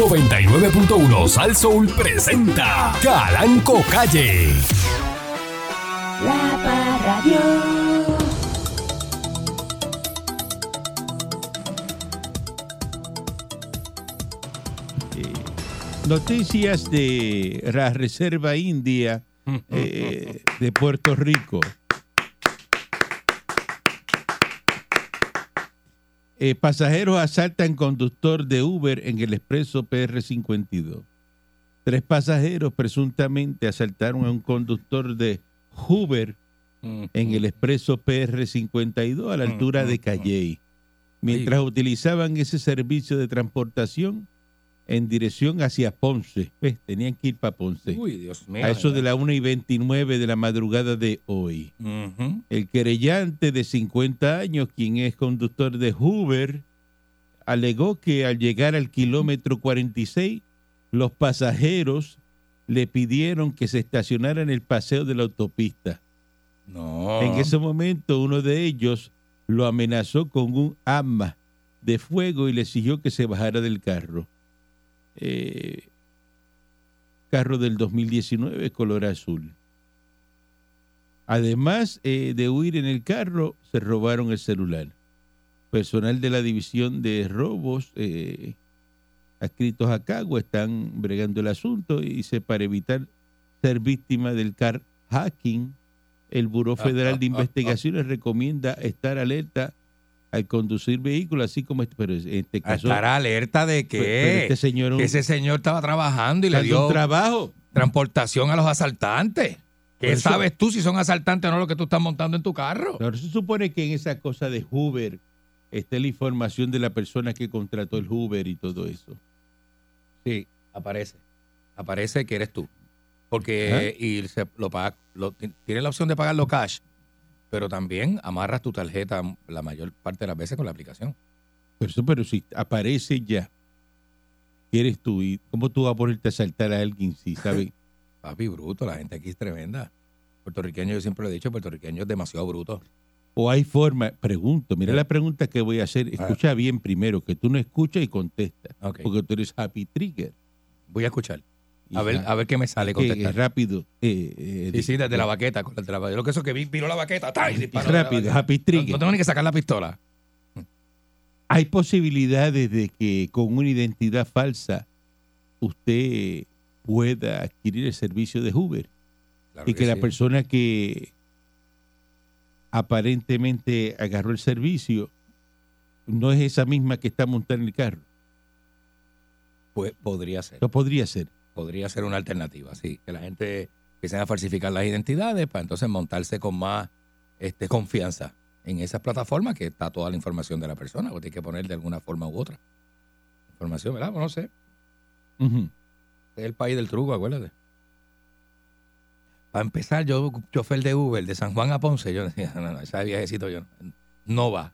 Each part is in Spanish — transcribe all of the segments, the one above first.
99.1 Sal Soul presenta Calanco Calle. La Parradio. Noticias de la Reserva India eh, de Puerto Rico. Eh, pasajeros asaltan conductor de Uber en el expreso PR52. Tres pasajeros presuntamente asaltaron a un conductor de Uber en el expreso PR52 a la altura de Calley, mientras utilizaban ese servicio de transportación en dirección hacia Ponce. ¿Ves? Tenían que ir para Ponce. Uy, Dios mío. a eso de la 1 y 29 de la madrugada de hoy. El querellante de 50 años, quien es conductor de Uber, alegó que al llegar al kilómetro 46, los pasajeros le pidieron que se estacionara en el paseo de la autopista. No. En ese momento, uno de ellos lo amenazó con un arma de fuego y le exigió que se bajara del carro. Eh, carro del 2019, color azul. Además eh, de huir en el carro, se robaron el celular. Personal de la división de robos eh, adscritos a Cagua están bregando el asunto y dice para evitar ser víctima del car hacking, el Buró Federal de Investigaciones recomienda estar alerta al conducir vehículos, así como este, pero en este A caso estar alerta de pero que, este señor que ese señor estaba trabajando y le dio un trabajo. transportación a los asaltantes. ¿Qué eso- sabes tú si son asaltantes o no lo que tú estás montando en tu carro? Ahora se supone que en esa cosa de Uber esté la información de la persona que contrató el Uber y todo eso. Sí, aparece. Aparece que eres tú. Porque y se lo paga, lo, tienes la opción de pagarlo cash, pero también amarras tu tarjeta la mayor parte de las veces con la aplicación. Pero, eso, pero si aparece ya, que eres tú, y ¿cómo tú vas a ponerte a saltar a alguien si sabes? Papi, bruto, la gente aquí es tremenda. Puertorriqueño, yo siempre lo he dicho, puertorriqueño es demasiado bruto. o hay forma, pregunto, mira Sí. la pregunta que voy a hacer, Ah. escucha bien primero, que tú no escuchas y contestas, Ok. porque tú eres happy trigger. Voy a escuchar. A ver, a ver qué me sale contestar. rápido. eh, eh, Sí, sí, desde la baqueta. con- la- lo que eso que vi, la baqueta. ¡tá! y y disparo de la rápido, happy No, trigger. no tengo ni que sacar la pistola. Hay posibilidades de que con una identidad falsa usted pueda adquirir el servicio de Uber Claro y que, la sí. persona que aparentemente agarró el servicio no es esa misma que está montada en el carro. Pues, podría ser. Eso podría ser. Podría ser una alternativa, sí. Que la gente empiece a falsificar las identidades para entonces montarse con más este, confianza en esas plataformas que está toda la información de la persona. O tiene que poner de alguna forma u otra. Información, ¿verdad? Pues no sé. Ujú. Es el país del truco, acuérdate. Para empezar, yo, chofer de Uber, de San Juan a Ponce, yo decía, no, no, ese viajecito yo no, no va.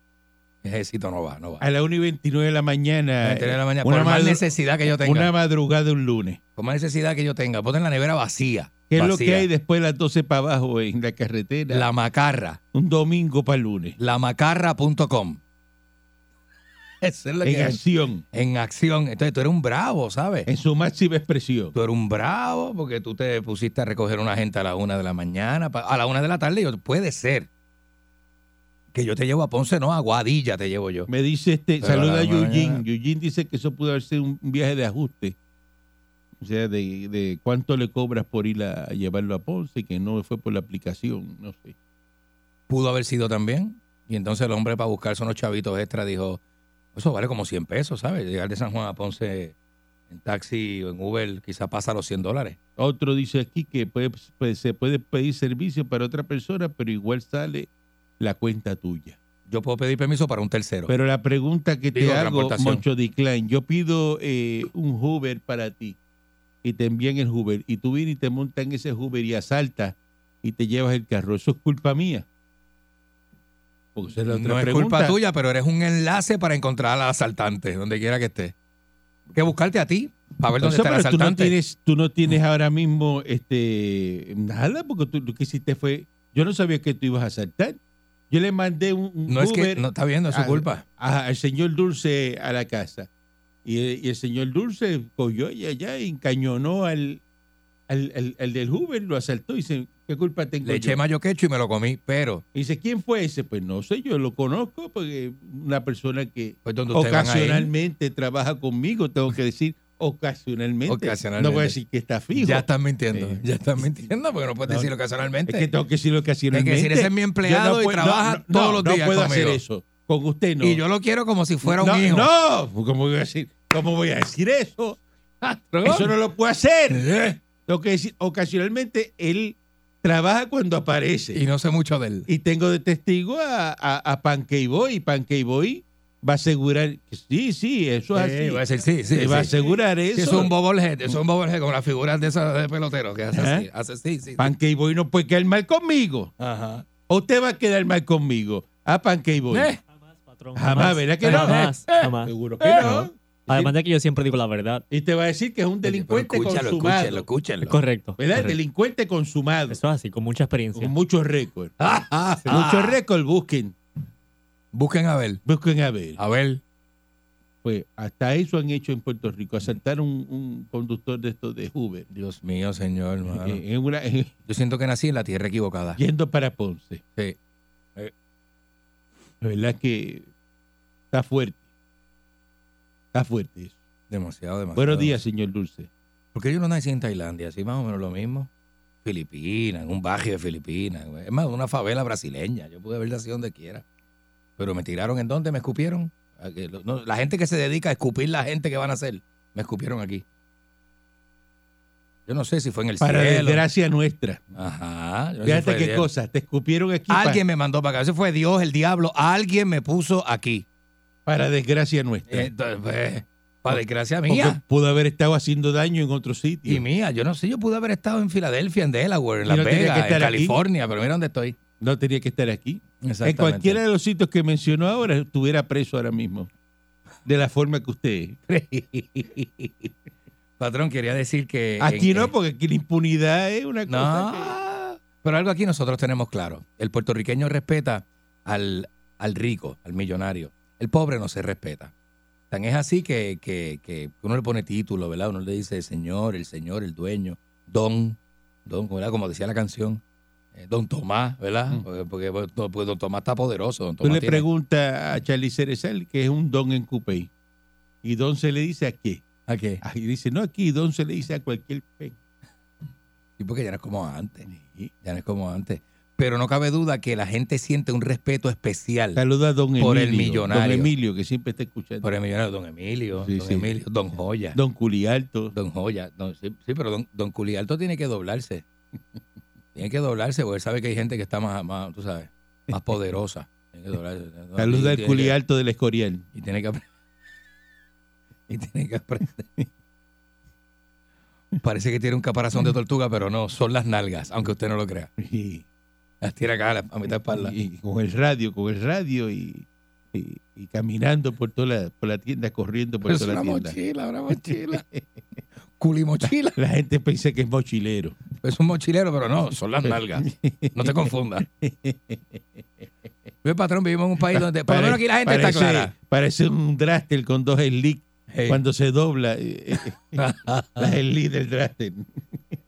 Ese viajecito no va, no va. A las 1 y 29 de la mañana. A las 1 de la mañana, una por más necesidad que yo tenga. Una madrugada un lunes. Por más necesidad que yo tenga. Ponen la nevera vacía. ¿Qué es lo que hay después de las 12 para abajo en la carretera? La macarra. un domingo para el lunes. Lamacarra.com. Eso es lo En que acción. En acción. Entonces tú eres un bravo, ¿sabes? En su máxima expresión. Tú eres un bravo porque tú te pusiste a recoger una gente a la una de la mañana, a la una de la tarde. Yo, puede ser que yo te llevo a Ponce, no, a Guadilla te llevo yo. Me dice este, Pero saluda a mañana- Eugene dice que eso pudo haber sido un viaje de ajuste. O sea, de, de cuánto le cobras por ir a, a llevarlo a Ponce, que no fue por la aplicación, no sé. Pudo haber sido también. Y entonces el hombre para buscarse unos chavitos extra dijo, eso vale como 100 pesos, ¿sabes? Llegar de San Juan a Ponce en taxi o en Uber quizá pasa los 100 dólares. Otro dice aquí que puede- pues, se puede pedir servicio para otra persona, pero igual sale la cuenta tuya. Yo puedo pedir permiso para un tercero. Pero la pregunta que te hago. Moncho Decline, yo pido eh, un Uber para ti y te envían el Uber y tú vienes y te montas en ese Uber y asaltas y te llevas el carro. Eso es culpa mía. Porque esa es la otra no es culpa tuya, pero eres un enlace para encontrar al asaltante, donde quiera que esté. Que buscarte a ti para ver dónde está el pero tú no asaltante. tienes, tú no tienes ahora mismo este nada, porque tú lo que hiciste fue, yo no sabía que tú ibas a asaltar. Yo le mandé un, un no es que no está viendo, es su a- culpa. a- al señor Dulce a la casa. Y, y el señor Dulce cogió y allá y encañonó al, al, al- al del Uber, lo asaltó y dice, ¿qué culpa tengo Le yo? eché mayo quecho y me lo comí, pero Y dice, ¿quién fue ese? Pues no sé, yo lo conozco porque una persona que pues ocasionalmente trabaja conmigo, tengo que decir ocasionalmente. Ocasionalmente. No voy a decir que está fijo. ya están mintiendo, Sí. ya están mintiendo porque no puedes No, decir ocasionalmente. Es que tengo que decirlo ocasionalmente. Tienes que decir, ese es mi empleado y puedo- trabaja todos los días No puedo conmigo. hacer eso. Con usted no. Y yo lo quiero como si fuera un hijo. No, ¿cómo voy a decir, cómo voy a decir eso? Eso no lo puedo hacer. Eh, Tengo que decir, ocasionalmente él trabaja cuando aparece. Y no sé mucho de él. Y tengo de testigo a, a, a Pancake Boy. Pancake Boy va a asegurar que sí, sí, eso es Sí, así. voy a decir, sí, sí. Te va a sí. asegurar eso. Sí, eso es un bobblehead, eso es un bobblehead con las figuras de esas de pelotero que hace así, ¿Eh? hace sí, sí. sí. Pancake Boy no puede quedar mal conmigo. Ajá. ¿O usted va a quedar mal conmigo? A Pancake Boy. Eh, Jamás, patrón. Jamás, ¿verdad que no? Jamás, Eh, jamás. Seguro que no. Además de que yo siempre digo la verdad. Y te va a decir que es un delincuente escúchalo, consumado. escúchalo, escúchalo. Es correcto. ¿Verdad? correcto. Delincuente consumado. Eso es así, con mucha experiencia. Con muchos récords. Ah, ah, ah. Muchos récords, busquen. Busquen a ver. Busquen a ver. A ver. Pues hasta eso han hecho en Puerto Rico. Asaltar un, un conductor de estos de Uber. Dios mío, señor. Eh, en una- eh, Yo siento que nací en la tierra equivocada. yendo para Ponce. Sí. La verdad que está fuerte. Está fuerte eso. Demasiado, demasiado. Buenos días, señor Dulce. Porque yo no nací en Tailandia, así más o menos lo mismo. Filipinas, en un barrio de Filipinas. güey. Es más, una favela brasileña. Yo pude haber nacido donde quiera. Pero me tiraron en dónde, me escupieron. A que lo- no, la gente que se dedica a escupir la gente que van a hacer, me escupieron aquí. Yo no sé si fue en el Para cielo. desgracia nuestra. Ajá. no Fíjate qué cosa. Te escupieron aquí Alguien me mandó para acá. Ese fue Dios, el diablo. Alguien me puso aquí. para desgracia nuestra. Entonces, pues, para desgracia Porque mía. pudo haber estado haciendo daño en otro sitio. Y mía, yo no sé, yo pude haber estado en Filadelfia, en Delaware, en Las no Vegas, en aquí. California, pero mira dónde estoy. No tenía que estar aquí. En cualquiera de los sitios que mencionó ahora estuviera preso ahora mismo. De la forma que usted. Patrón, quería decir que... Aquí en- no, porque aquí la impunidad es una cosa que... No, pero algo aquí nosotros tenemos claro. El puertorriqueño respeta al, al rico, al millonario. El pobre no se respeta. Tan es así que, que, que uno le pone título, ¿verdad? Uno le dice señor, el señor, el dueño, don, don, ¿verdad? Como decía la canción, don Tomás, ¿verdad? Mm. Porque, don Tomás está poderoso. Don Tú Tomás le tiene- preguntas a Charlie Cerezal que es un don en Cupey. Y don se le dice a qué. ¿A qué? Y dice, no, aquí don se le dice a cualquier pen. Sí, porque ya no es como antes. Ya no es como antes. Pero no cabe duda que la gente siente un respeto especial Saluda a don Emilio. Por el millonario. Don Emilio, que siempre está escuchando. por el millonario, don Emilio, Sí, don sí. Emilio, don Joya. Don Culialto. Don Joya. don- sí, pero don, don Culialto tiene que doblarse. tiene que doblarse porque él sabe que hay gente que está más, más tú sabes, más poderosa. Tiene que doblarse. Saluda al Tiene que- Culialto del Escorial. Y tiene que aprender. Y tiene que aprender. Parece que tiene un caparazón de tortuga, pero no, son las nalgas, aunque usted no lo crea. Y, Las tiene acá a la- mitad de espalda. y con el radio, con el radio y, y- y caminando por toda la, por la tienda, corriendo por toda la una tienda. mochila, una mochila. Culimochila. La gente piensa que es mochilero. Es un mochilero, pero no, son las nalgas. No te confundas. Ve, patrón, vivimos en un país donde, por lo menos aquí la gente parece, está clara. Parece un drástel con dos slick Hey. cuando se dobla. eh, eh, la slick del drástel.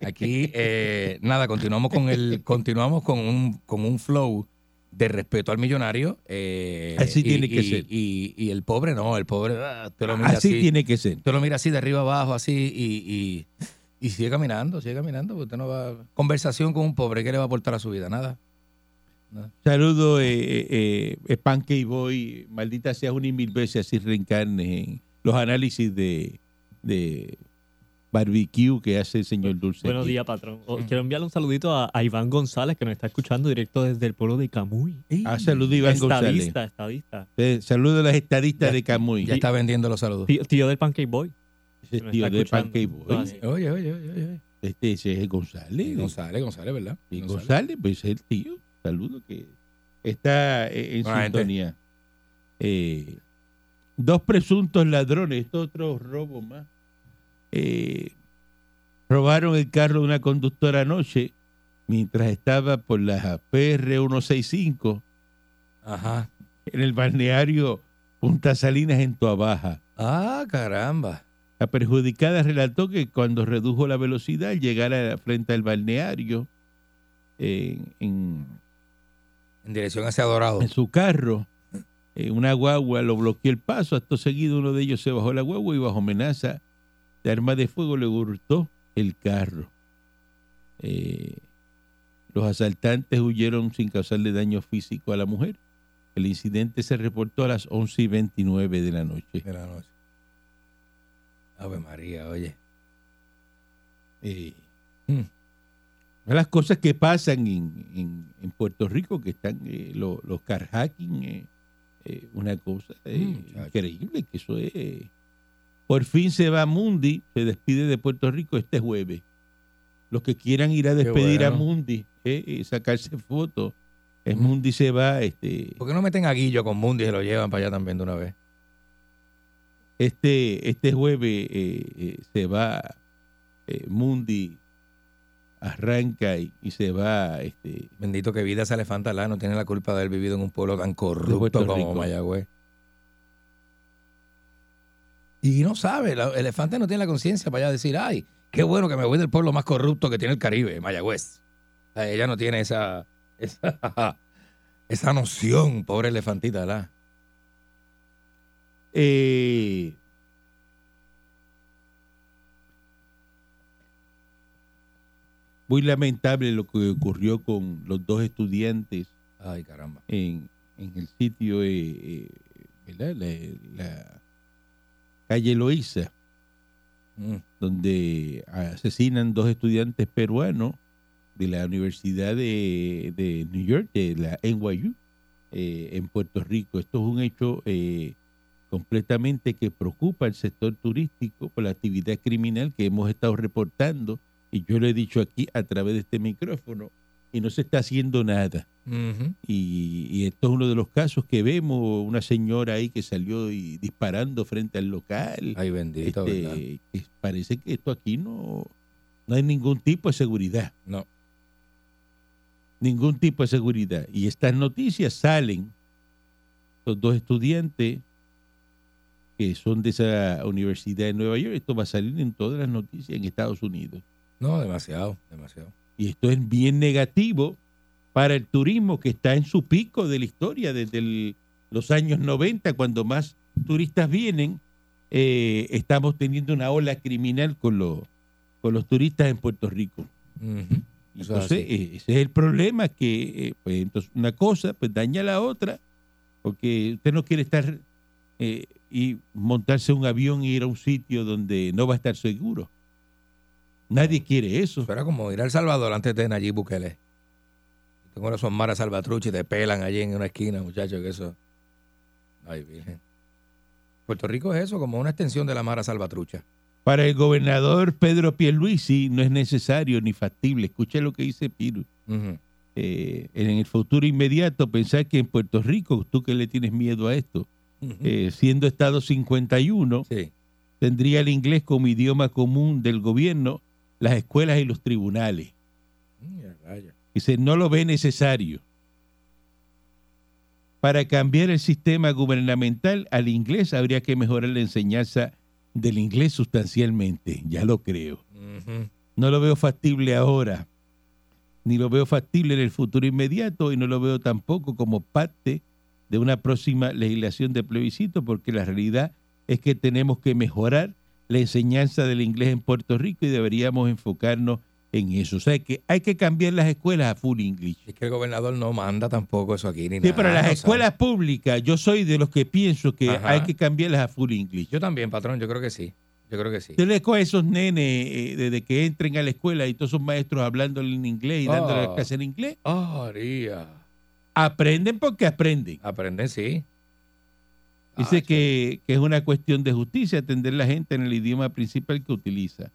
Aquí, eh, nada, continuamos con el, continuamos con un, con un flow de respeto al millonario. eh, Así y- tiene que y- ser. Y, y el pobre no, el pobre ah, te lo mira Así así, tiene que ser. te lo mira así de arriba abajo, así, y, y, sigue caminando, sigue caminando, porque usted no va. Conversación con un pobre, ¿qué le va a aportar a su vida? Nada. Saludo, eh, eh, eh, Pancake Boy. Maldita sea una y mil veces así reencarne en los análisis de, de barbecue que hace el señor Dulce. Buenos días, patrón. Oh, quiero enviarle un saludito a, a Iván González, que nos está escuchando directo desde el pueblo de Camuy. Ah, saludo Iván González. Estadista, estadista. Eh, saludo a los estadistas Ya- de Camuy. Ya está vendiendo los saludos. Tío, tío del Pancake Boy. Ese tío de Boy. Ah. Oye, oye, oye, oye. Este ese es González. González, González, ¿verdad? Y González. González, pues es el tío. Saludo que está eh, en Buena sintonía. Eh, dos presuntos ladrones, esto es otro robo más. Eh, robaron el carro de una conductora anoche mientras estaba por la PR 165 Ajá. en el balneario Punta Salinas en Toabaja. Ah, caramba. La perjudicada relató que cuando redujo la velocidad al llegar a la frente al balneario En dirección hacia Dorado. en su carro, eh, una guagua lo bloqueó el paso. Acto seguido uno de ellos se bajó la guagua y bajo amenaza de arma de fuego le hurtó el carro. Eh, los asaltantes huyeron sin causarle daño físico a la mujer. El incidente se reportó a las 11 y 29 de la noche. de la noche. Ave María, oye. Eh, Mm. las cosas que pasan en, en- en Puerto Rico, que están eh, lo- los carjacking, eh, eh, una cosa eh, Mm, increíble, que eso es... por fin se va Mundi, se despide de Puerto Rico este jueves. Los que quieran ir a despedir a. Mundi, sacarse fotos, Mm. Mundi se va, este, ¿Por qué no meten a Guillo con Mundi y se lo llevan para allá también de una vez? Este, este jueves eh, eh, se va eh, Mundi, arranca y, y se va este, Bendito que vida ese elefante alá no tiene la culpa de haber vivido en un pueblo tan corrupto como Rico. Mayagüez. Y no sabe, la- el elefante no tiene la conciencia para allá decir, ay, qué bueno que me voy del pueblo más corrupto que tiene el Caribe, Mayagüez. O sea, ella no tiene esa, esa, esa noción, pobre elefantita, ¿verdad? Eh, muy lamentable lo que ocurrió con los dos estudiantes Ay, caramba. en, en el sitio, eh, eh, la calle Loíza, Mm. donde asesinan dos estudiantes peruanos de la Universidad de, de New York, de la NYU, eh, en Puerto Rico. Esto es un hecho eh, completamente que preocupa al sector turístico por la actividad criminal que hemos estado reportando, y yo lo he dicho aquí a través de este micrófono, y no se está haciendo nada. Y, y esto es uno de los casos que vemos, una señora ahí que salió y disparando frente al local. Ay, bendito, Este, parece que esto aquí no, no hay ningún tipo de seguridad, No. ningún tipo de seguridad. Y estas noticias salen, los dos estudiantes que son de esa universidad de Nueva York, esto va a salir en todas las noticias en Estados Unidos. No, demasiado, demasiado. Y esto es bien negativo para el turismo que está en su pico de la historia desde el- los años 90, cuando más turistas vienen. eh, estamos teniendo una ola criminal con los, con los turistas en Puerto Rico. Entonces, eh, ese es el problema, que eh, pues, entonces una cosa pues daña a la otra, porque usted no quiere estar eh, y montarse un avión e ir a un sitio donde no va a estar seguro. Nadie quiere eso. Era como ir al Salvador antes de Nayib Bukele. Tengo esos maras salvatruchas y te pelan allí en una esquina, muchachos, que eso. Ay, virgen. Puerto Rico es eso, como una extensión de la mara salvatrucha. Para el gobernador Pedro Pierluisi no es necesario ni factible. Escucha lo que dice Piru. Eh, en el futuro inmediato, pensar que en Puerto Rico, tú que le tienes miedo a esto, Eh, siendo Estado 51, sí. tendría el inglés como idioma común del gobierno, las escuelas y los tribunales. Dice, no lo ve necesario. Para cambiar el sistema gubernamental al inglés habría que mejorar la enseñanza del inglés sustancialmente, ya lo creo. No lo veo factible ahora, ni lo veo factible en el futuro inmediato y no lo veo tampoco como parte de una próxima legislación de plebiscito, porque la realidad es que tenemos que mejorar la enseñanza del inglés en Puerto Rico y deberíamos enfocarnos en eso. O sea, que hay que cambiar las escuelas a full English. Es que el gobernador no manda tampoco eso aquí ni Sí, nada. pero las escuelas públicas, yo soy de los que pienso que Ajá. hay que cambiarlas a full English. Yo también, patrón, yo creo que sí. Yo creo que sí. Usted le coge a esos nenes eh, desde que entren a la escuela y todos esos maestros hablándole en inglés y dándole Ah. las clases en inglés. Ah, María. Aprenden porque aprenden. Aprenden, sí. Dice Ah, que, que es una cuestión de justicia atender la gente en el idioma principal que utiliza.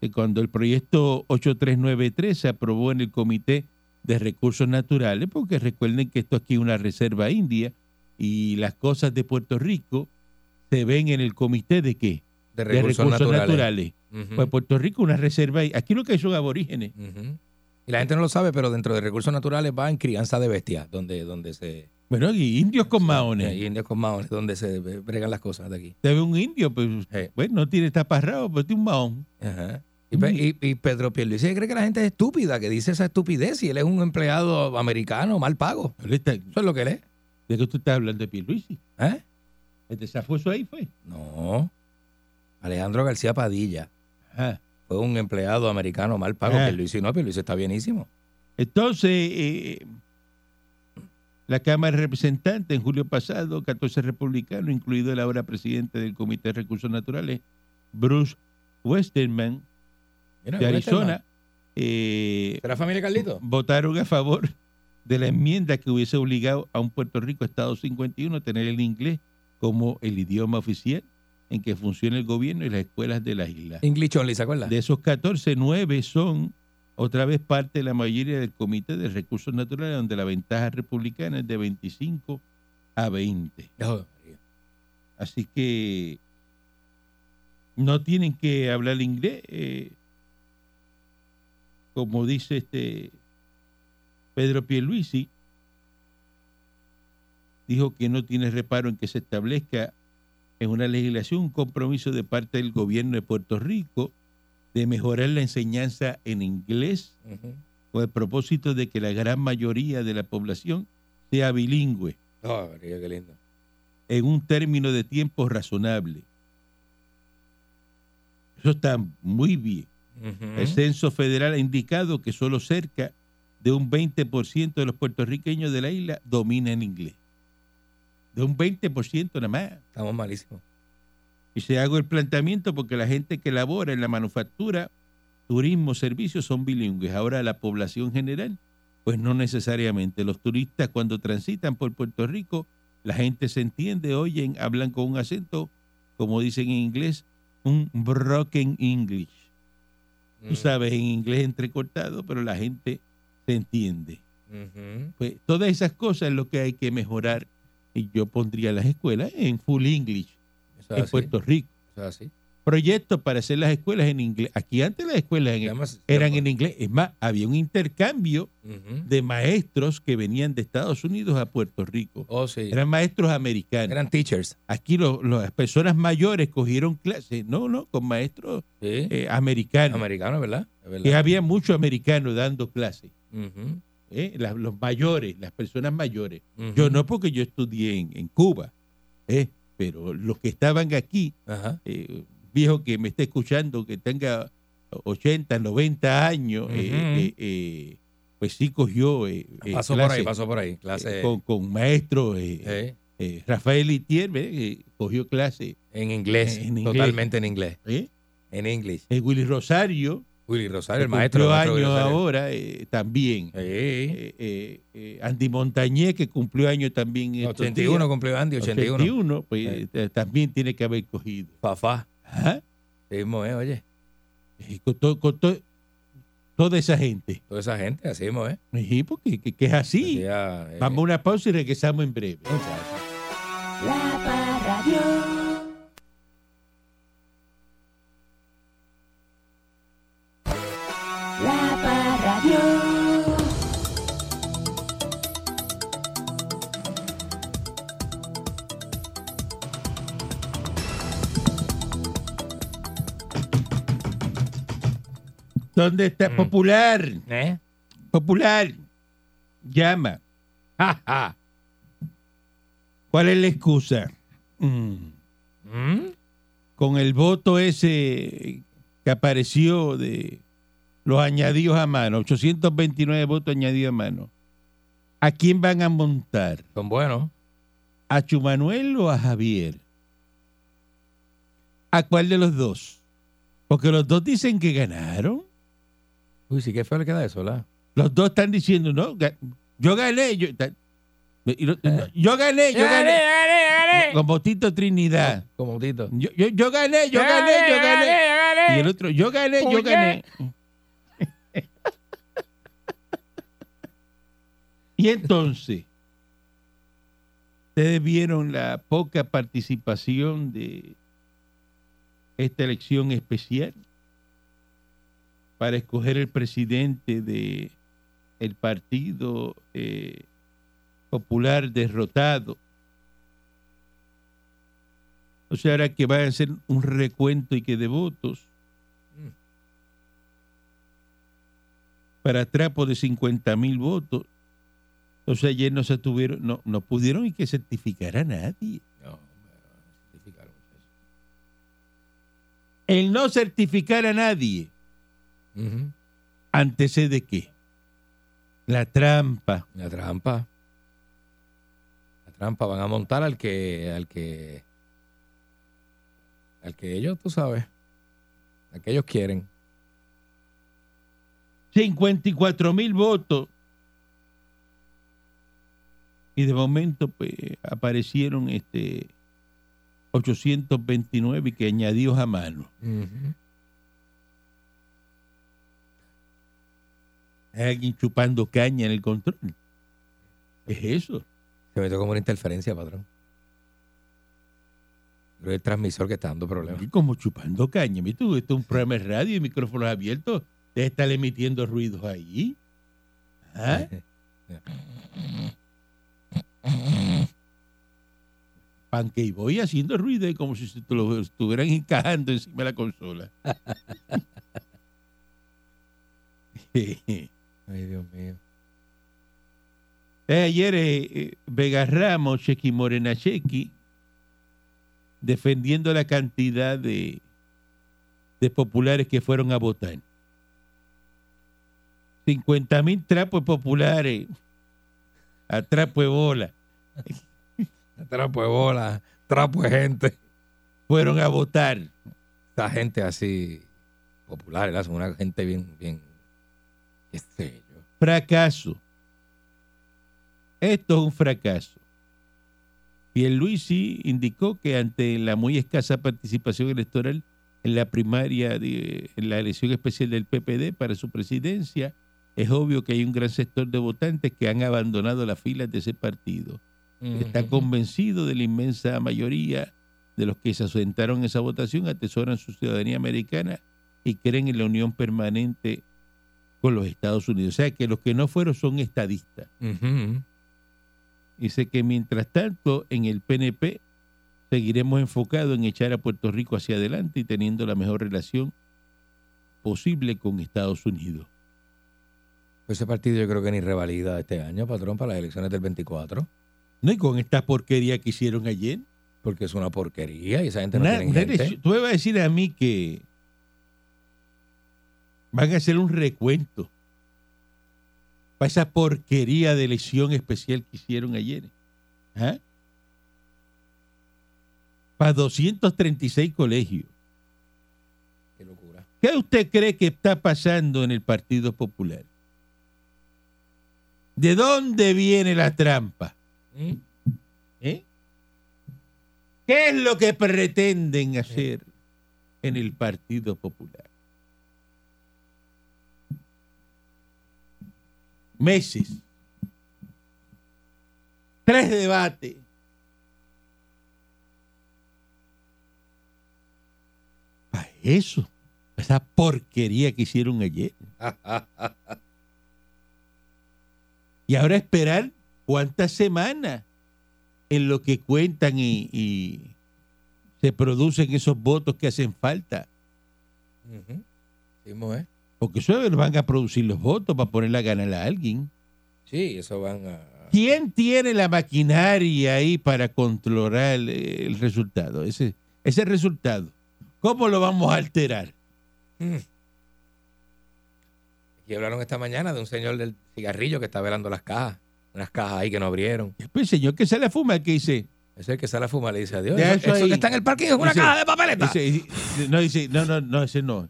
Que cuando el proyecto 839.3 se aprobó en el Comité de Recursos Naturales, porque recuerden que esto aquí es una reserva india y las cosas de Puerto Rico se ven en el Comité de qué? De De recursos, naturales. Pues Puerto Rico es una reserva. Aquí lo que hay son aborígenes. Y la gente no lo sabe, pero dentro de recursos naturales va en crianza de bestias, donde, donde se... Bueno, y indios con maones. Y indios con maones, donde se bregan las cosas de aquí. Te ve un indio, pues, Sí. bueno, no tiene taparrado, pero tiene un maón. Ajá. Y, Pe- y, y Pedro Pierluisi cree que la gente es estúpida, que dice esa estupidez y él es un empleado americano mal pago. Está- Eso es lo que él es. ¿De qué tú estás hablando de Pierluisi? ¿Eh? ¿El desafuso ahí fue? No. Alejandro García Padilla Ajá. Fue un empleado americano mal pago. Ah. Pierluisi no, Pierluisi está bienísimo. Entonces, eh, la Cámara de Representantes en julio pasado, 14 republicanos, incluido el ahora presidente del Comité de Recursos Naturales, Bruce Westerman, Mira, de. Arizona, eh, ¿Será familia Carlito? votaron a favor de la enmienda que hubiese obligado a un Puerto Rico Estado 51 a tener el inglés como el idioma oficial en que funciona el gobierno y las escuelas de la isla. English only, ¿se? De esos 14, 9 son otra vez parte de la mayoría del Comité de Recursos Naturales, donde la ventaja republicana es de 25 a 20. Oh, Así que no tienen que hablar inglés. eh, como dice este Pedro Pierluisi, dijo que no tiene reparo en que se establezca en una legislación un compromiso de parte del gobierno de Puerto Rico de mejorar la enseñanza en inglés con el propósito de que la gran mayoría de la población sea bilingüe Oh, María, qué lindo. en un término de tiempo razonable. Eso está muy bien. El censo federal ha indicado que solo cerca de un 20% de los puertorriqueños de la isla dominan inglés. De un 20% nada más. Estamos malísimos. Y se hago el planteamiento porque la gente que labora en la manufactura, turismo, servicios son bilingües. Ahora la población general, pues no necesariamente. Los turistas cuando transitan por Puerto Rico, la gente se entiende, oyen, hablan con un acento, como dicen en inglés, un broken English. Tú Mm. sabes, en inglés entrecortado, pero la gente se entiende. Pues todas esas cosas es lo que hay que mejorar. Y yo pondría las escuelas en full English es en así. Puerto Rico es así. proyectos para hacer las escuelas en inglés. Aquí antes las escuelas en- eran en inglés. Es más, había un intercambio de maestros que venían de Estados Unidos a Puerto Rico. Oh, sí. Eran maestros americanos. Eran teachers. Aquí lo- lo- las personas mayores cogieron clases, no, no, con maestros Sí. eh, americanos. Americanos, ¿verdad? Verdad. que había muchos americanos dando clases. Ujú. ¿Eh? Las- los mayores, las personas mayores. Yo no porque yo estudié en, en Cuba, ¿eh? pero los que estaban aquí, eh, viejo que me esté escuchando, que tenga 80, 90 años, eh, pues sí cogió Pasó por ahí, pasó por ahí. Clase con, con maestro eh, Rafael Itier, cogió clase. en inglés. en inglés. Totalmente en inglés. En inglés. Willy Rosario, Willy Rosario, el maestro. años Rosario. ahora, eh, también. Sí. Eh, eh, eh, Andy Montañez, que cumplió años también. estos 81 días. cumplió Andy, 81. 81, pues eh, también tiene que haber cogido. Fafá. Ajá. Sí oye. Y con to- con to- toda esa gente. Toda esa gente, así mismo es. Sí, porque que, que es así. Decía, eh, Vamos a una pausa y regresamos en breve. muchacho. La ¿Dónde está? Mm. Popular. ¿Eh? Popular. Llama. Ja, ja. ¿Cuál es la excusa? Mm. ¿Mm? Con el voto ese que apareció de los añadidos a mano, 829 votos añadidos a mano. ¿A quién van a montar? Son buenos. ¿A Chumanuel o a Javier? ¿A cuál de los dos? Porque los dos dicen que ganaron. Uy, sí, qué feo le queda eso, ¿verdad? Los dos están diciendo, no, yo gané. Yo, ta- y lo- no, yo gané, yo gané. Como Tito Trinidad. Como Tito. Yo, yo, yo gané, yo gané, yo gané. Y el otro, yo gané, yo gané. y entonces, ustedes vieron la poca participación de esta elección especial. Para escoger el presidente de el partido eh, popular derrotado. O sea, ahora que van a hacer un recuento y que de votos Mm. para trapo de 50 mil votos. O sea, ayer no se tuvieron, no, no pudieron y que certificar a nadie. No, certificaron eso. El no certificar a nadie Ujú. antecede qué? La trampa. La trampa. La trampa van a montar al que, al que, al que ellos, tú sabes, al que ellos quieren. 54 mil votos. Y de momento pues, aparecieron este 829 que añadidos a mano. Hay alguien chupando caña en el control. ¿Qué es eso? Se metió como una interferencia, patrón. Que el transmisor que está dando problemas. Y como chupando caña. Mira tú, esto es un programa de radio y micrófonos abiertos. Debe estar emitiendo ruidos ahí. ¿Ah? Pancake voy haciendo ruido como si se te lo estuvieran encajando encima de la consola. Ay, Dios mío. Eh, Ayer eh, eh, Vega Ramos, Chequi Morena Chequi, defendiendo la cantidad de, de populares que fueron a votar. 50 mil trapos populares a trapo de bola Trapo de bola, trapo de gente. fueron a votar. Esta gente así popular, ¿verdad? Son una gente bien, bien, qué sé yo. Fracaso. Esto es un fracaso. Pierluisi indicó que ante la muy escasa participación electoral en la primaria, de, en la elección especial del PPD para su presidencia, es obvio que hay un gran sector de votantes que han abandonado las filas de ese partido. Está convencido de la inmensa mayoría de los que se asentaron en esa votación, atesoran su ciudadanía americana y creen en la unión permanente con los Estados Unidos. O sea que los que no fueron son estadistas. Dice que mientras tanto en el PNP seguiremos enfocados en echar a Puerto Rico hacia adelante y teniendo la mejor relación posible con Estados Unidos. Ese partido yo creo que ni revalida este año, patrón, para las elecciones del 24, No y con esta porquería que hicieron ayer. porque es una porquería y esa gente no tiene gente. tú me vas a decir a mí que van a hacer un recuento para esa porquería de elección especial que hicieron ayer. ¿Ah? Para 236 colegios. Qué locura. ¿Qué usted cree que está pasando en el Partido Popular? ¿De dónde viene la trampa? ¿Mm? ¿Eh? ¿Qué es lo que pretenden hacer en el Partido Popular? Meses. Tres debates. Para eso. Esa porquería que hicieron ayer. Y ahora esperar cuántas semanas en lo que cuentan y, y se producen esos votos que hacen falta. Mo, ¿eh? Porque eso van a producir los votos para ponerla a ganar a alguien. Sí, eso van a... ¿Quién tiene la maquinaria ahí para controlar el resultado? Ese, ese resultado. ¿Cómo lo vamos a alterar? Mm. Aquí hablaron esta mañana de un señor del cigarrillo que está velando las cajas. Unas cajas ahí que no abrieron. Pues el señor que se la fuma, que dice, Ese es el que sale a fumar le dice adiós. Eso, eso que está en el parking es una Dice- caja de papeleta. dice- no, dice, no, no, no, ese no.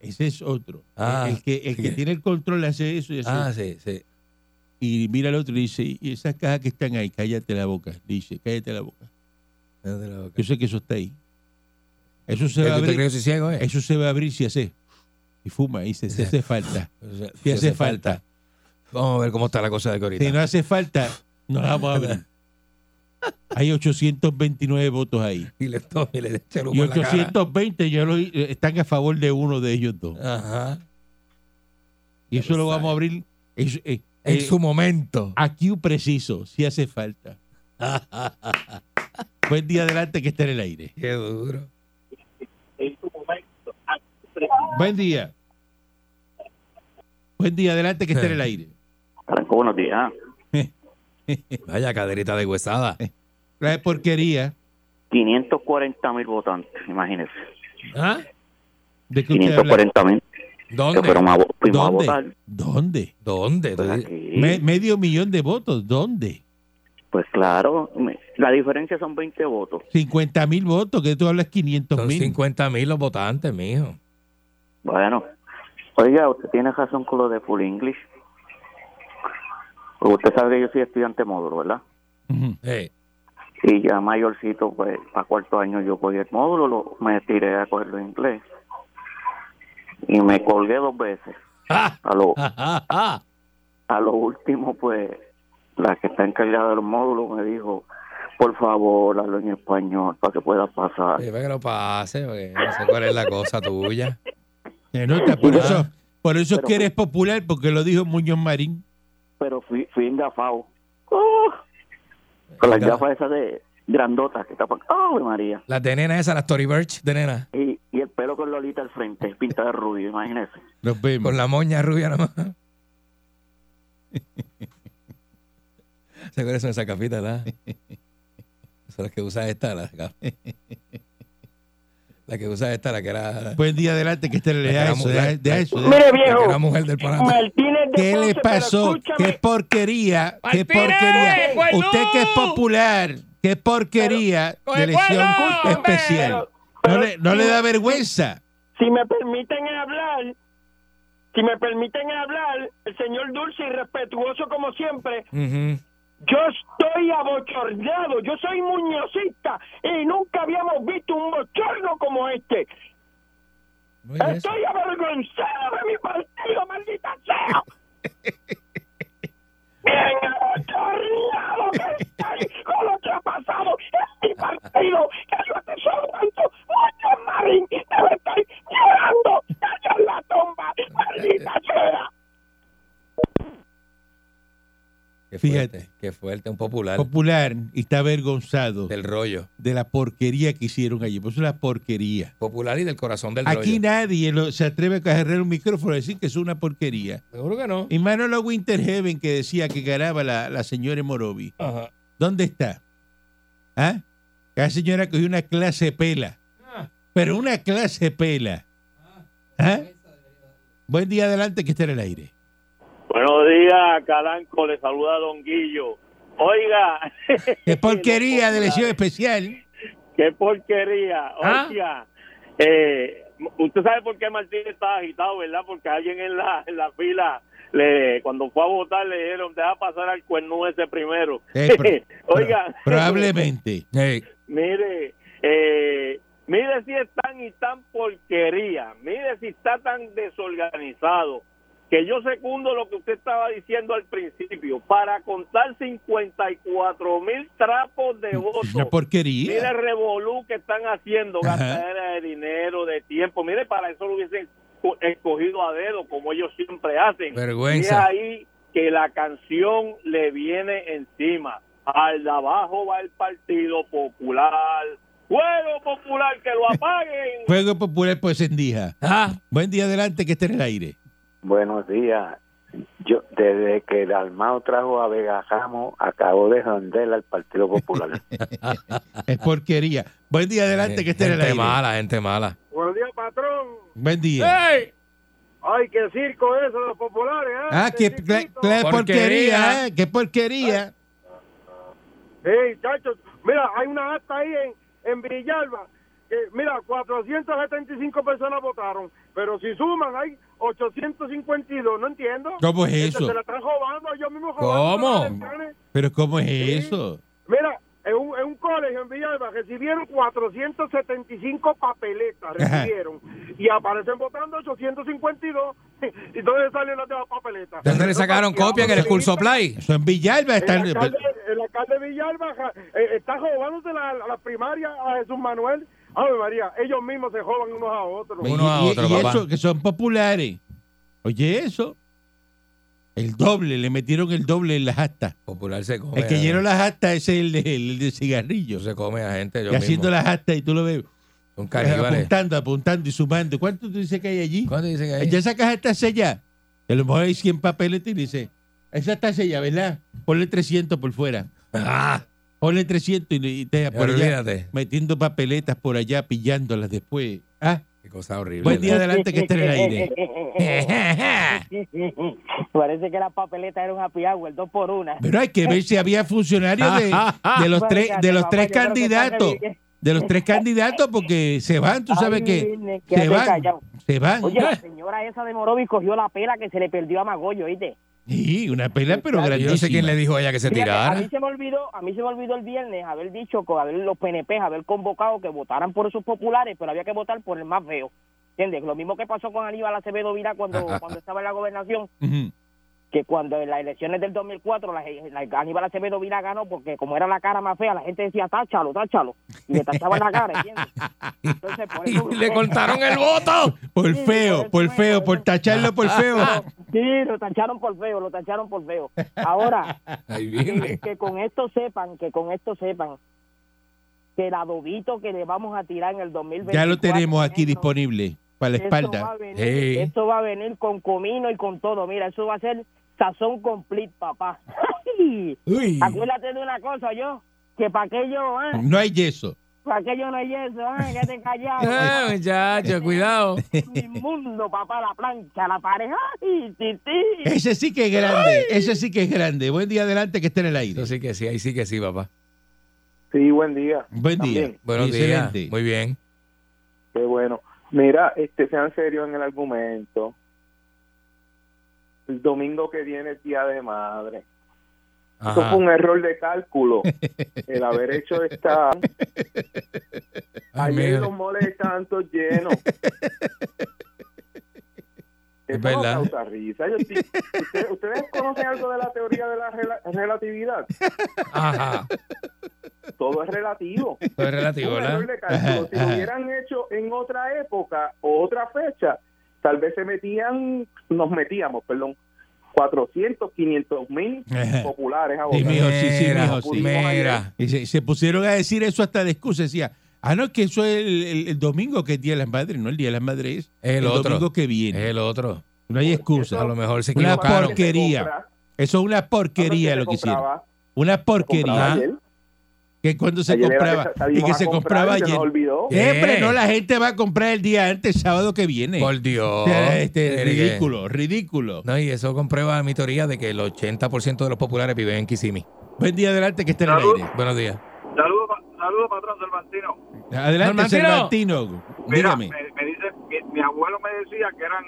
Ese es otro. Ah, el que, el que tiene el control hace eso y hace ah, sí, sí. Y mira al otro y dice, y esas cajas que están ahí, cállate la boca. Dice, cállate la boca. Cállate la boca. Yo sé que eso está ahí. Eso se ¿Qué va a abrir. ciego, eh? Eso se va a abrir si hace. Y fuma, y se, si hace falta. O sea, Si hace falta. Vamos a ver cómo está la cosa de que ahorita. Si no hace falta, no la vamos a abrir. Hay 829 votos ahí. Y le tome y le eche el Y humo en la cara. 820 ya lo, están a favor de uno de ellos dos. Ajá. Y eso lo vamos a abrir es- eh, En eh, su momento. aquí un preciso, si hace falta. Buen día adelante que esté en el aire. Qué duro. Buen día. Buen día adelante que esté en el aire. Franco, buenos días. Vaya caderita de huesada. La porquería 540 mil votantes, imagínense. ¿Ah? de habla. 540 mil que ¿Dónde? fueron a, fuimos a ¿Dónde? votar. ¿Dónde? ¿Dónde? Pues. Me- medio millón de votos. ¿Dónde? Pues claro, la diferencia son 20 votos. 50 mil votos, que tú hablas 500 Son mil. 50 mil los votantes, mijo. Bueno, oiga, usted tiene razón con lo de Full English. Pues usted sabe que yo soy estudiante módulo, ¿verdad? Eh, Y ya mayorcito, pues para cuarto año yo cogí el módulo, lo- me tiré a cogerlo en inglés. Y me colgué dos veces. ¡Ah! A lo, ¡Ah, ah, ah! a lo último, pues, la que está encargada de los módulos me dijo, por favor, hazlo en español para que pueda pasar. Sí, para que lo pase, porque no sé cuál es la cosa tuya. Se nota, por eso, por eso es que fue- eres popular, porque lo dijo Muñoz Marín. Pero fui, fui engafado. ¡Oh! Con las gafas esas de grandotas que tapan. ¡Oh, María! Las de nena esa, las Tory Burch de nena. Y, y el pelo con Lolita al frente, pintada de rubio, imagínese. Con la moña rubia nomás. ¿Se acuerdan de esa capita, verdad? Son las que usa esta, la, la que usa esta, la que era, Buen día adelante que La que deja eso, mujer. deja- deja eso, deja- Mire, la que viejo, era mujer del programa. Martínez de ¿Qué Ponce, le pasó? ¿Qué porquería? ¿Qué porquería? ¡Cuelú! Usted que es popular, ¿qué porquería Pero- de elección especial? pero- ¿No le, no si le me- da vergüenza? Si me permiten hablar, si me permiten hablar, el señor Dulce y respetuoso como siempre, Ujú. Yo estoy abochornado, yo soy muñozista y nunca habíamos visto un bochorno como este. Estoy avergonzado de mi partido, maldita sea. Bien abochornado que estoy con lo que ha pasado en mi partido, que yo atesoro tanto. Mucho Marín, debe estar llorando allá en la tumba, maldita sea. Qué Fíjate. fuerte, qué fuerte, un popular Popular y está avergonzado del rollo. de la porquería que hicieron allí. Pues es una porquería. Popular y del corazón del Aquí rollo. nadie lo- se atreve a cargar un micrófono y decir que es una porquería. Seguro que no. Y Manolo Winterheaven que decía que ganaba la, la señora Morovi. Ajá. ¿Dónde está? ¿Ah? La señora cogió una clase pela. Pero una clase pela. ¿Ah? Buen día adelante que esté en el aire. Buenos días, Calanco. Le saluda Don Guillo. Oiga. Qué porquería de elección especial. Qué porquería. ¿Ah? Oiga. Eh, usted sabe por qué Martín estaba agitado, ¿verdad? Porque alguien en la, en la fila, le, cuando fue a votar, le dijeron, deja pasar al cuerno ese primero. Eh, pro- Oiga. pro- probablemente. Hey, Mire, eh, mire si es tan y tan porquería, mire si está tan desorganizado, que yo secundo lo que usted estaba diciendo al principio, para contar 54 mil trapos de votos. Una Mire porquería. el revolú que están haciendo, gastadera de dinero, de tiempo. Mire, para eso lo hubiesen co- escogido a dedo, como ellos siempre hacen. Vergüenza. Y es ahí que la canción le viene encima. Al de abajo va el Partido Popular. Fuego Popular, que lo apaguen. Fuego Popular pues endija. ah, Buen día adelante que esté en el aire. Buenos días. Yo, desde que Dalmao trajo a Vega Ramos, acabo de joder al Partido Popular. Es porquería. Buen día adelante que esté en el gente aire. mala, gente mala. Buenos días, patrón. Buen día. ¡Ey! Ay, qué circo eso de los populares, ¿eh? Ah, qué, qué- qué porquería, Porquería. ¿eh? Qué porquería. Sí, chachos, mira, hay una acta ahí en, en Villalba. Que, mira, 475 personas votaron, pero si suman hay 852, no entiendo. ¿Cómo es eso? Se la están robando, ellos mismos ¿Cómo? Pero ¿cómo es eso? Mira, en un, en un colegio en Villalba recibieron 475 papeletas, recibieron, y aparecen votando 852, y dónde salen las de las papeletas. ¿De dónde le sacaron copia en el school supply? Eso en Villalba está. El alcalde, el alcalde Villalba ja, eh, está robándose la, la primaria a Jesús Manuel. Ave María, ellos mismos se jodan unos a otros. Y, Uno a y- otro, y papá. eso, que son populares. Oye, eso. El doble, le metieron el doble en las actas. Popular se come. El que llenó las actas ese es el de, el de cigarrillo. se come a gente. Yo Y haciendo mismo. las actas y tú lo ves Son caníbales. apuntando, apuntando y sumando. ¿Cuánto tú dices que hay allí? ¿Cuánto dice que hay? Ya esa caja está sellada. A lo mejor hay 100 papeles y dice, esa está sellada, ¿verdad? Ponle 300 por fuera. Ah, Ponle 300 y, y te por allá metiendo papeletas por allá, pillándolas después. Ah, Qué cosa horrible. buen día adelante que esté en el aire. Parece que la papeleta era un happy hour, dos por una. Pero hay que ver si había funcionarios de, de los tres, de los tres candidatos. De los tres candidatos, porque se van, tú sabes que se van, callado. se van. Oye, la señora esa de Morovis cogió la pela que se le perdió a Magollo, ¿oíste? Sí, una pelea, pero Yo grandísima. no sé quién le dijo a ella que se Fíjate, a tirara. mí se me olvidó, a mí se me olvidó el viernes haber dicho, que haber los PNP, haber convocado que votaran por esos populares, pero había que votar por el más feo. ¿Entiendes? Lo mismo que pasó con Aníbal Acevedo Vila cuando, cuando estaba en la gobernación, que cuando en las elecciones del 2004 la, la- Aníbal Acevedo Vila ganó porque como era la cara más fea, la gente decía, táchalo, táchalo, y le tachaban la cara, ¿entiendes? Entonces, por eso- Y le cortaron el voto. Por Sí, feo, por feo, por tacharlo por feo. Sí, lo tacharon por feo, lo tacharon por feo. Ahora, Ahí que, viene. que con esto sepan, que con esto sepan que el adobito que le vamos a tirar en el 2024 Ya lo tenemos aquí disponible para la esto va, a espalda. venir, esto va a venir con comino y con todo. Mira, eso va a ser sazón complete, papá. Uy. Acuérdate de una cosa, yo, que para aquello, ¿eh? No hay yeso. Para aquello no hay eso, ¿eh? Quédate callado. Ah, muchacho, cuidado. Inmundo, papá, la plancha, la pareja. Sí. Ese sí que es grande, ese sí que es grande. Buen día adelante que esté en el aire. Eso sí que sí, ahí sí que sí, papá. Sí, buen día. Buen día. También. Buenos Excelente. días. Muy bien. Qué bueno. Mira, este, sean serios en el argumento. El domingo que viene es Día de Madre. Eso Ajá. fue un error de cálculo. El haber hecho esta... Ay, Ayer los moles todos llenos. Es Eso no verdad. causa risa. Yo ¿ustedes, ustedes conocen algo de la teoría de la rela- relatividad? Ajá. Todo es relativo. Todo es relativo, ¿verdad? Si lo hubieran hecho en otra época o otra fecha, tal vez se metían, nos metíamos, perdón, 400, 500 mil populares a Sí, mijo, sí, sí, Mira, mijo, sí. Mira. Y se, se pusieron a decir eso hasta de excusa. Decía, ah, no, que eso es el, el- el domingo que es Día de las Madres. No, el Día de las Madres es El el, otro. domingo que Es viene. el otro. No hay excusa. A lo mejor se Una equivocaron. porquería. Eso es una porquería lo que hicieron. Una porquería. Que cuando se Ayer compraba y que se comprar compraba. Siempre, no, la gente va a comprar el día antes, el sábado que viene. Por Dios. O sea, este, ridículo, ridículo. No, y eso comprueba mi teoría de que el 80% de los populares viven en Kissimmee. Buen día adelante que esté en el aire. Buenos días. Saludos, saludos, patrón Cervantino. Adelante, Normantino. Cervantino. Mira, Dígame. me, me dice, mi, mi abuelo me decía que eran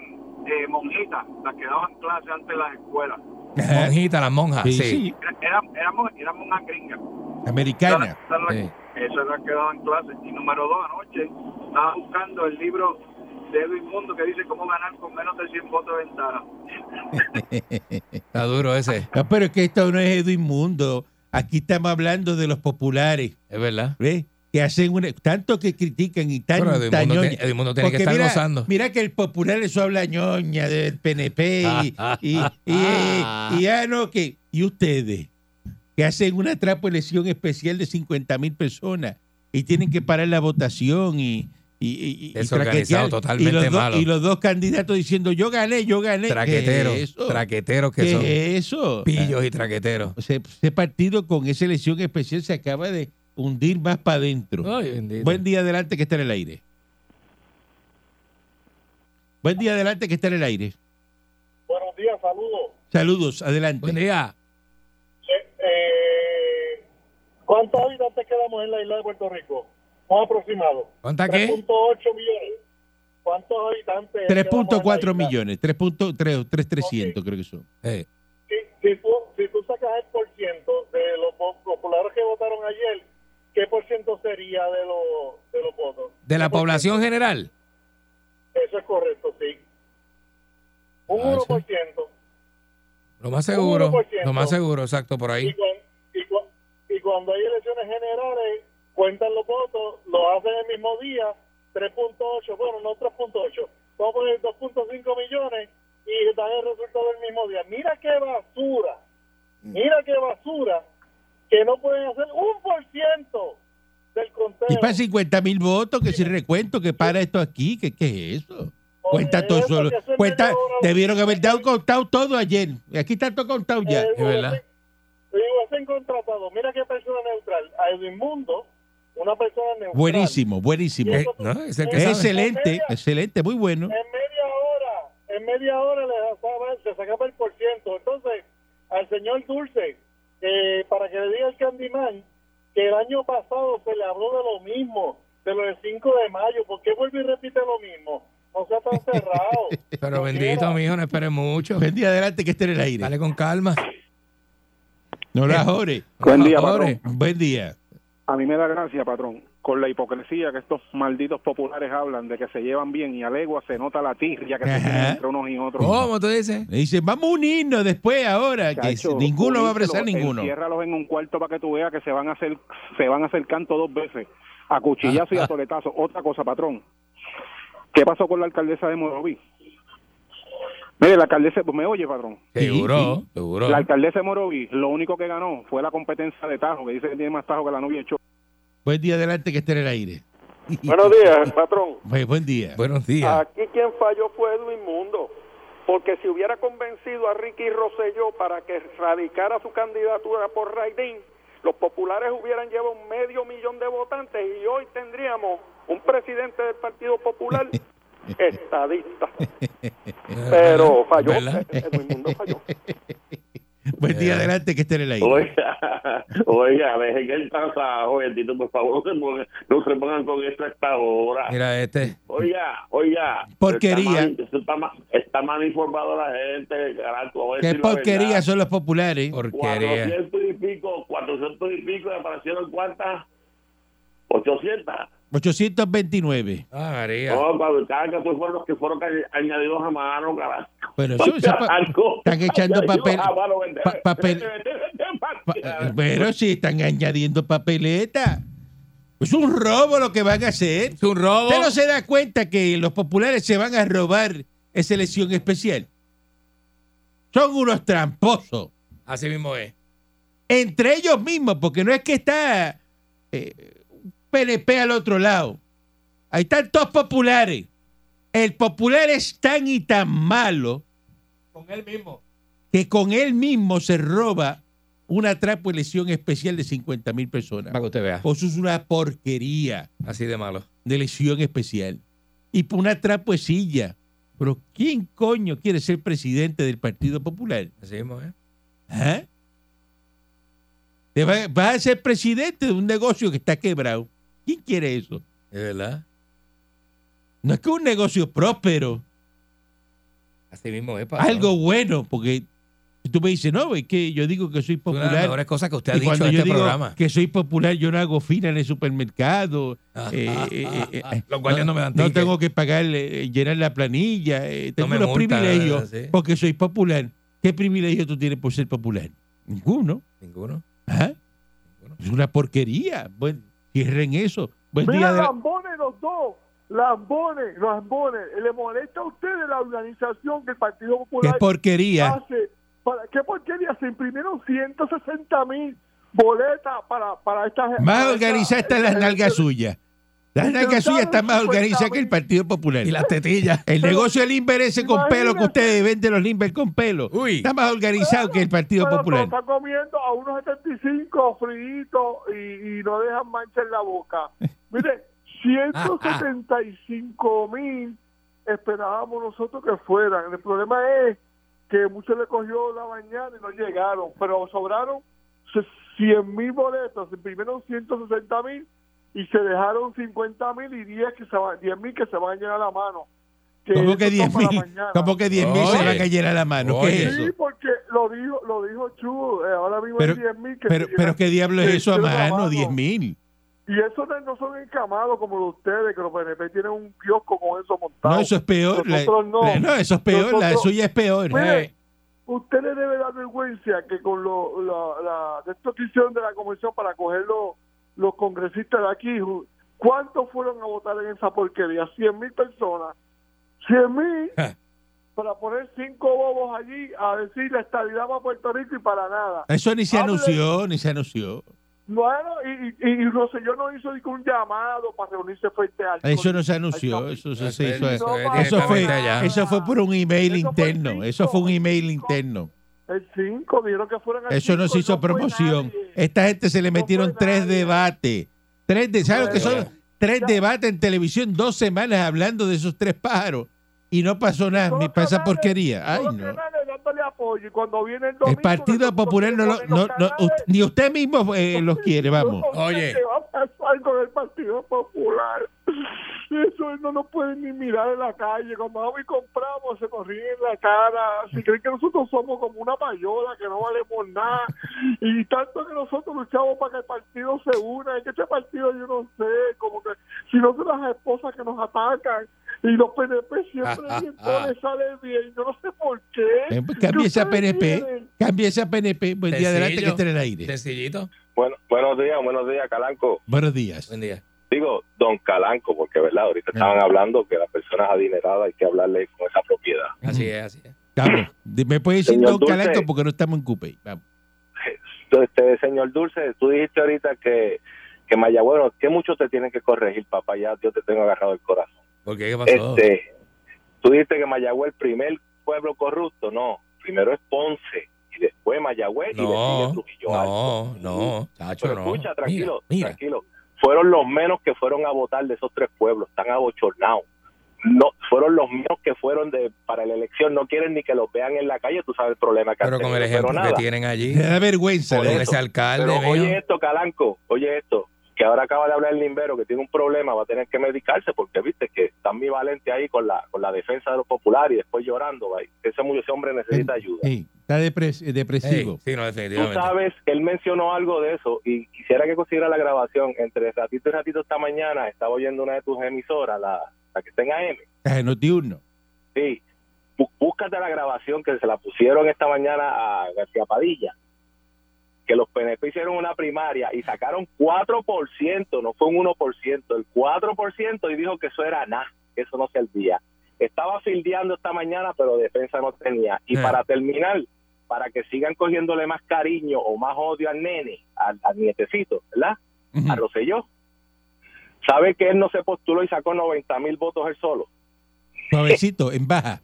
eh, monjitas las que daban clase antes en las escuelas. Monjita, las monjas. Sí, Sí. Era- Eran, eran, eran monjas gringas. americana. Esas eran las- Sí. Esas eran las que daban clases. Y número dos, anoche estaba buscando el libro de Edwin Mundo que dice cómo ganar con menos de 100 votos de ventaja. Está duro ese. No, pero es que esto no es Edwin Mundo. Aquí estamos hablando de los populares, Es verdad. ¿ves? Que hacen una, tanto que critican y tan Pero Edwin tan Mundo ñoña. tiene- que estar mira, gozando. Mira que el popular eso habla ñoña del PNP y, y, y, y ya no que y ustedes que hacen una trapo elección especial de 50 mil personas y tienen que parar la votación y y, y- y Desorganizado, totalmente y los dos, malo. y los dos candidatos diciendo yo gané, yo gané. Traqueteros. ¿Qué es? Traqueteros que ¿Qué son. es eso? Pillos y traqueteros. Ese, ese partido con esa elección especial se acaba de hundir más para adentro. Buen día adelante que está en el aire. Buen día adelante que está en el aire. Buenos días, saludos. Saludos, adelante. Buen día. Eh, ¿Cuántos habitantes quedamos en la isla de Puerto Rico? Un aproximado. ¿Cuánta qué? 3.8 millones. ¿Cuántos habitantes? quedamos en la 3.4 isla? millones, 3.300 creo que son. Eh, Si, si, tú, si tú sacas el por ciento de los populares que votaron ayer, ¿qué por ciento sería de, los de los votos? de la ¿Qué por población ciento? general. Eso es correcto, sí. Un Ah, 1%. Lo más seguro. 1%. Lo más seguro, exacto, por Y, ahí. y cuando hay elecciones generales, cuentan los votos, lo hacen el mismo día, 3.8, bueno, no 3.8, vamos a poner 2.5 millones y dan el resultado el mismo día. Mira qué basura, mira qué basura, que no pueden hacer un por ciento del conteo. Y para 50 mil votos, que si recuento, que para esto aquí, que qué es eso. Cuenta todo eso, solo. Cuenta, debieron haber dado contado todo ayer. Aquí está todo contado ya. Eh, Es verdad. Digo, contratado. Mira qué persona neutral. A Edwin Mundo, una persona neutral. Buenísimo, buenísimo. Eh, no, es el que Es sabe. excelente, excelente, muy bueno. En media hora, en media hora le sacaba, se sacaba el por ciento. Entonces, al señor Dulce, eh, para que le diga al Candyman, que el año pasado se le habló de lo mismo, de lo del 5 de mayo. ¿Por qué vuelve y repite lo mismo? No sea tan cerrado. Pero bendito, mijo, no esperes mucho. Buen día adelante que esté en el aire. Dale con calma. No la jore. Buen día, patrón. Buen día. A mí me da gracia, patrón, con la hipocresía que estos malditos populares hablan de que se llevan bien y a legua se nota la tirria que se entre unos y otros. ¿Cómo tú dices? Le dice, vamos a unirnos después ahora, que ninguno va a abrazar ninguno. Enciérralos en un cuarto para que tú veas que se van a hacer, se van a hacer canto dos veces, a cuchillazo y a toletazo. Otra cosa, patrón. ¿Qué pasó con la alcaldesa de Moroví? Mire, la alcaldesa, pues me oye, patrón. Seguro, seguro. La alcaldesa de Moroví, lo único que ganó fue la competencia de Tajo, que dice que tiene más Tajo que la novia de Cho. Buen día adelante que esté en el aire. Buenos días, patrón. Buen, buen día. Buenos días. Aquí quien falló fue Edwin Mundo. Porque si hubiera convencido a Ricky Rosselló para que radicara su candidatura por Raidín, los populares hubieran llevado un medio millón de votantes y hoy tendríamos un presidente del Partido Popular estadista. Pero falló. Edwin Mundo falló. Buen día adelante que esté en el aire. Oiga, oiga, dejen el tasajo, bendito, por favor, no se pongan, no se pongan con esto a esta hora. Mira este. Oiga, oiga. Porquería. Está mal, está mal, está mal informado la gente, carajo. Qué porquería son los populares. Porquería. 400 y pico, 400 y pico, aparecieron cuántas? 800. 829. Ah, María. No, cuando cada que fueron los que fueron añadidos a mano, carajo. Pero eso, eso están echando Añadidos papel. pa- papel- pa- pero sí están añadiendo papeleta. Es un robo lo que van a hacer. Es un robo. ¿Usted no se da cuenta que los populares se van a robar esa elección especial? Son unos tramposos. Así mismo es. Entre ellos mismos, porque no es que está eh, PNP al otro lado. Ahí están todos populares. El popular es tan y tan malo Con él mismo. que con él mismo se roba una trapo elección especial de 50 mil personas. Para que usted vea. Eso es una porquería Así de malo. de elección especial. Y por una trapuecilla. Pero ¿quién coño quiere ser presidente del Partido Popular? Así mismo es. ¿Ah? Va- vas a ser presidente de un negocio que está quebrado. ¿Quién quiere eso? Es verdad. No es que un negocio próspero, Así mismo es. patrón. algo bueno, porque si tú me dices, no, es que yo digo que soy Una de las popular. mejores cosas que usted ha Y dicho cuando en yo este digo programa. que soy popular, yo no hago fila en el supermercado. Ah, eh, ah, eh, ah, eh, ah. Los guardias no me dan No tengo que pagar, eh, llenar la planilla. tengo unos multan, privilegios sí. porque soy popular. ¿Qué privilegio tú tienes por ser popular? Ninguno. Ninguno. Ajá. Es una porquería. Bueno, cierren eso. Buen día. Mira, de la- lambones los dos. Lambones, lambones. ¿Le molesta a ustedes la organización que el Partido Qué Popular porquería. hace? ¿Para ¿Qué porquería? Se imprimieron 160 mil boletas para, para esta Más para organizadas están las nalgas suyas. Las nalgas suyas están más organizadas que el Partido Popular. Y las tetillas. El negocio del Limber ese con pelo que ustedes venden los Limber con pelo. Uy. Está más organizado que el Partido Pero Popular. se lo está comiendo a unos 75 fritos y, y no dejan mancha en la boca. Mire, 175 mil esperábamos nosotros que fueran. El problema es que muchos le cogió la mañana y no llegaron, pero sobraron 100 mil boletos, imprimieron 160 mil y se dejaron 50 mil y 10 que se van, 10 mil que se van a llenar la mano. ¿Cómo eso que 10 toma la mil? mañana. ¿Cómo que 10 mil se van a llenar la mano? ¿Qué es Sí, eso? porque lo dijo, lo dijo Chu, eh, ahora mismo Pero- hay 10 mil que Pero, pero. ¿qué diablo es Sí, eso a mano? trabajando. 10 mil. Y eso no, son encamados como los de ustedes, que los PNP tienen un kiosco con eso montado. No, eso es peor. La- Nosotros no. la- no, eso es peor. La Nosotros- suya es peor. Mire, Eh, usted le debe dar vergüenza que con lo, la, la, de esto que hicieron de la comisión para coger los, congresistas de aquí, ¿cuántos fueron a votar en esa porquería? 100 mil personas. 100 mil. para poner cinco bobos allí a decir la estabilidad para Puerto Rico y para nada. Eso ni se Hable- anunció, ni se anunció. Bueno, y, y, y Rosselló no hizo ni que un llamado para reunirse frente al... Eso no se anunció, eso, se- hizo- eso es eso fue, allá. eso fue por un email interno, eso fue un email interno. El 5, dijeron que fueran el Eso no cinco se y hizo promoción. Esta gente se le metieron tres debates. Tres de, ¿Sabes lo que son? Bueno. Tres debates en televisión, dos semanas hablando de esos tres pájaros. Y no pasó nada, ni para esa porquería. Ay, no. canales apoyo y cuando viene el. Partido Popular no, lo- no, no- usted- ni usted mismo eh, los quiere, vamos. Oye. ¿Qué va a pasar con el Partido Popular? Eso no nos pueden ni mirar en la calle. Cuando vamos y compramos, se nos ríen en la cara. Si creen que nosotros somos como una payola, que no valemos nada. Y tanto que nosotros luchamos para que el partido se una. Es que este partido, yo no sé, como que si no son las esposas que nos atacan. Y los PNP siempre bien, les sale bien. Yo no sé por qué. Cambie esa ustedes PNP, quieren. cambie esa PNP. Buen día adelante que esté en el aire. Sencillito. Bueno, buenos días, buenos días, Calanco. Buenos días. Buen día. Digo, don Calanco, porque, ¿verdad? Ahorita estaban hablando que las personas adineradas hay que hablarle con esa propiedad. Así es, así es. Vamos. Me puede decir Señor Don Dulce. Calanco porque no estamos en Cupey. Vamos. Este, señor Dulce, tú dijiste ahorita que, que Mayagüez, bueno, que mucho te tienen que corregir, papá, ya yo te tengo agarrado el corazón. ¿Por qué? ¿Qué pasó? Este, tú dijiste que Mayagüez, el primer pueblo corrupto, no, primero es Ponce y después Mayagüez y No, después Trujillo Alto. no, no, chacho, Pero no. escucha, tranquilo, Mira, mira. tranquilo. Fueron los menos que fueron a votar de esos tres pueblos, están abochornados. No, fueron los menos que fueron de para la elección, no quieren ni que los vean en la calle, tú sabes el problema que han Pero con el ejemplo que tienen allí. Da vergüenza. Eso. ese alcalde, Pero oye esto, Calanco, oye esto, que ahora acaba de hablar el Limbero que tiene un problema, va a tener que medicarse porque viste que está ambivalente ahí con la con la defensa de los populares y después llorando, va, ese, ese hombre necesita ayuda. Sí, está depres- eh, depresivo. Sí, no, Tú sabes, él mencionó algo de eso y quisiera que consiguiera la grabación. Entre ratito y ratito esta mañana estaba oyendo una de tus emisoras, la, la que está en AM. Caja Noti-Uno. Sí, Bú- búscate la grabación que se la pusieron esta mañana a García Padilla. Que los PNP hicieron una primaria y sacaron 4%, no fue un 1%, el 4% y dijo que eso era nada, que eso no servía. Estaba fildeando esta mañana, pero defensa no tenía. Y Eh. para terminar, para que sigan cogiéndole más cariño o más odio al nene, al, al nietecito, ¿verdad? Ujú. A Rosselló. ¿Sabe que él no se postuló y sacó 90 mil votos él solo? Suavecito, en baja.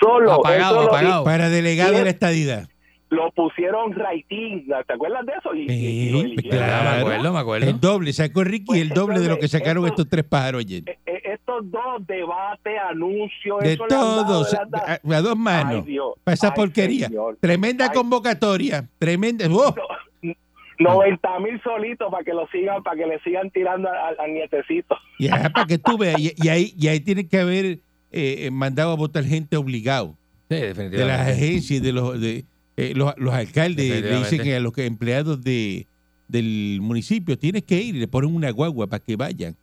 Solo, Apagado, solo, y- apagado. Para delegado de la estadidad. Lo pusieron rating, ¿te acuerdas de eso? Y, y- y lo Sí. Ya, me claro. acuerdo, me acuerdo. El doble, sacó Ricky el doble de lo que sacaron estos tres pájaros ayer. Eh, eh, estos dos debates, anuncios, De eso le han dado, todos, le han dado. a, a dos manos. Ay, Dios. Para esa Ay, porquería. señor. Tremenda Ay. convocatoria. Tremenda. ¡Oh! 90 mil solitos para que lo sigan, para que le sigan tirando al, al nietecito. Ya, para que tú veas. Y, y ahí, y ahí tiene que haber eh, mandado a votar gente obligado. Sí, De las definitivamente. agencias, y de los, de, eh, los, los alcaldes le dicen que a los empleados de, del municipio tienes que ir y le ponen una guagua para que vayan.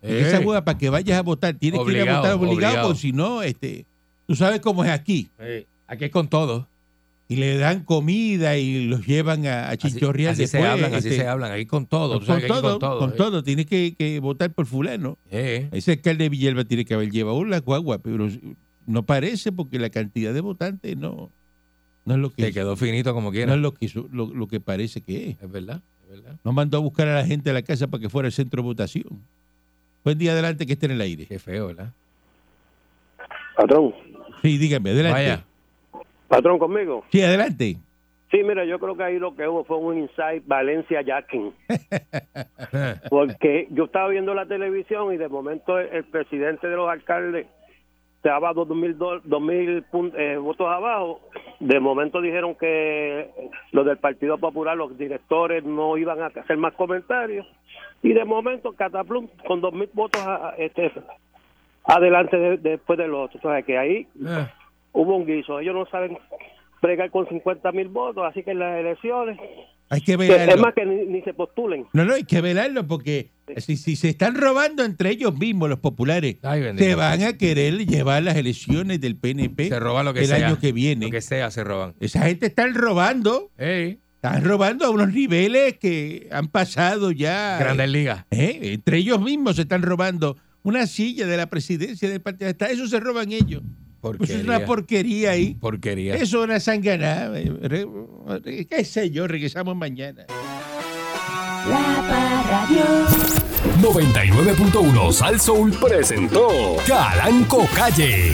Esa Ey. guagua para que vayas a votar, tienes que ir a votar obligado, obligado. porque si no, este, tú sabes cómo es aquí. Aquí es con todo. Y le dan comida y los llevan a, a Así, chichorrear así se hablan, así este, se hablan. Aquí con todo. Con todo, con todo. con eh. todo. Tienes que, que votar por fulano. Eh, Ese alcalde de Villalba tiene que haber llevado la guagua, pero no parece porque la cantidad de votantes no, no es lo que Se quedó finito como no quiera. es lo que su- lo, lo que parece que es. Es verdad, es verdad. No mandó a buscar a la gente a la casa para que fuera el centro de votación. Buen día adelante que esté en el aire. Qué feo, ¿verdad? Patrón, Sí, dígame, adelante. Vaya. patrón conmigo. Sí, adelante. Sí, mira, yo creo que ahí lo que hubo fue un inside Valencia Jacking. Porque yo estaba viendo la televisión y de momento el, el presidente de los alcaldes estaba dos mil, do- dos mil eh, votos abajo. De momento dijeron que los del Partido Popular, los directores, no iban a hacer más comentarios. Y de momento, Cataplum, con dos mil votos a- a- este, adelante de- después del otro. O sea, que ahí eh. hubo un guiso. Ellos no saben bregar con 50 mil votos, así que en las elecciones, Hay que que- velarlo. es más que ni, ni se postulen. No, no, hay que velarlo porque si, si se están robando entre ellos mismos los populares, Ay, se van a querer llevar las elecciones del PNP Se roban lo que el sea. año que viene. Lo que sea, se roban. Esa gente están robando, Ey, están robando a unos niveles que han pasado ya. Grandes Ligas. ¿eh? Entre ellos mismos se están robando una silla de la presidencia del partido. Hasta eso se roban ellos. Pues es una porquería ahí. Porquería. Eso es una sanganada. Re- ¿Qué sé yo? Regresamos mañana. La Parradio. 99.1 Sal Soul presentó Calanco Calle.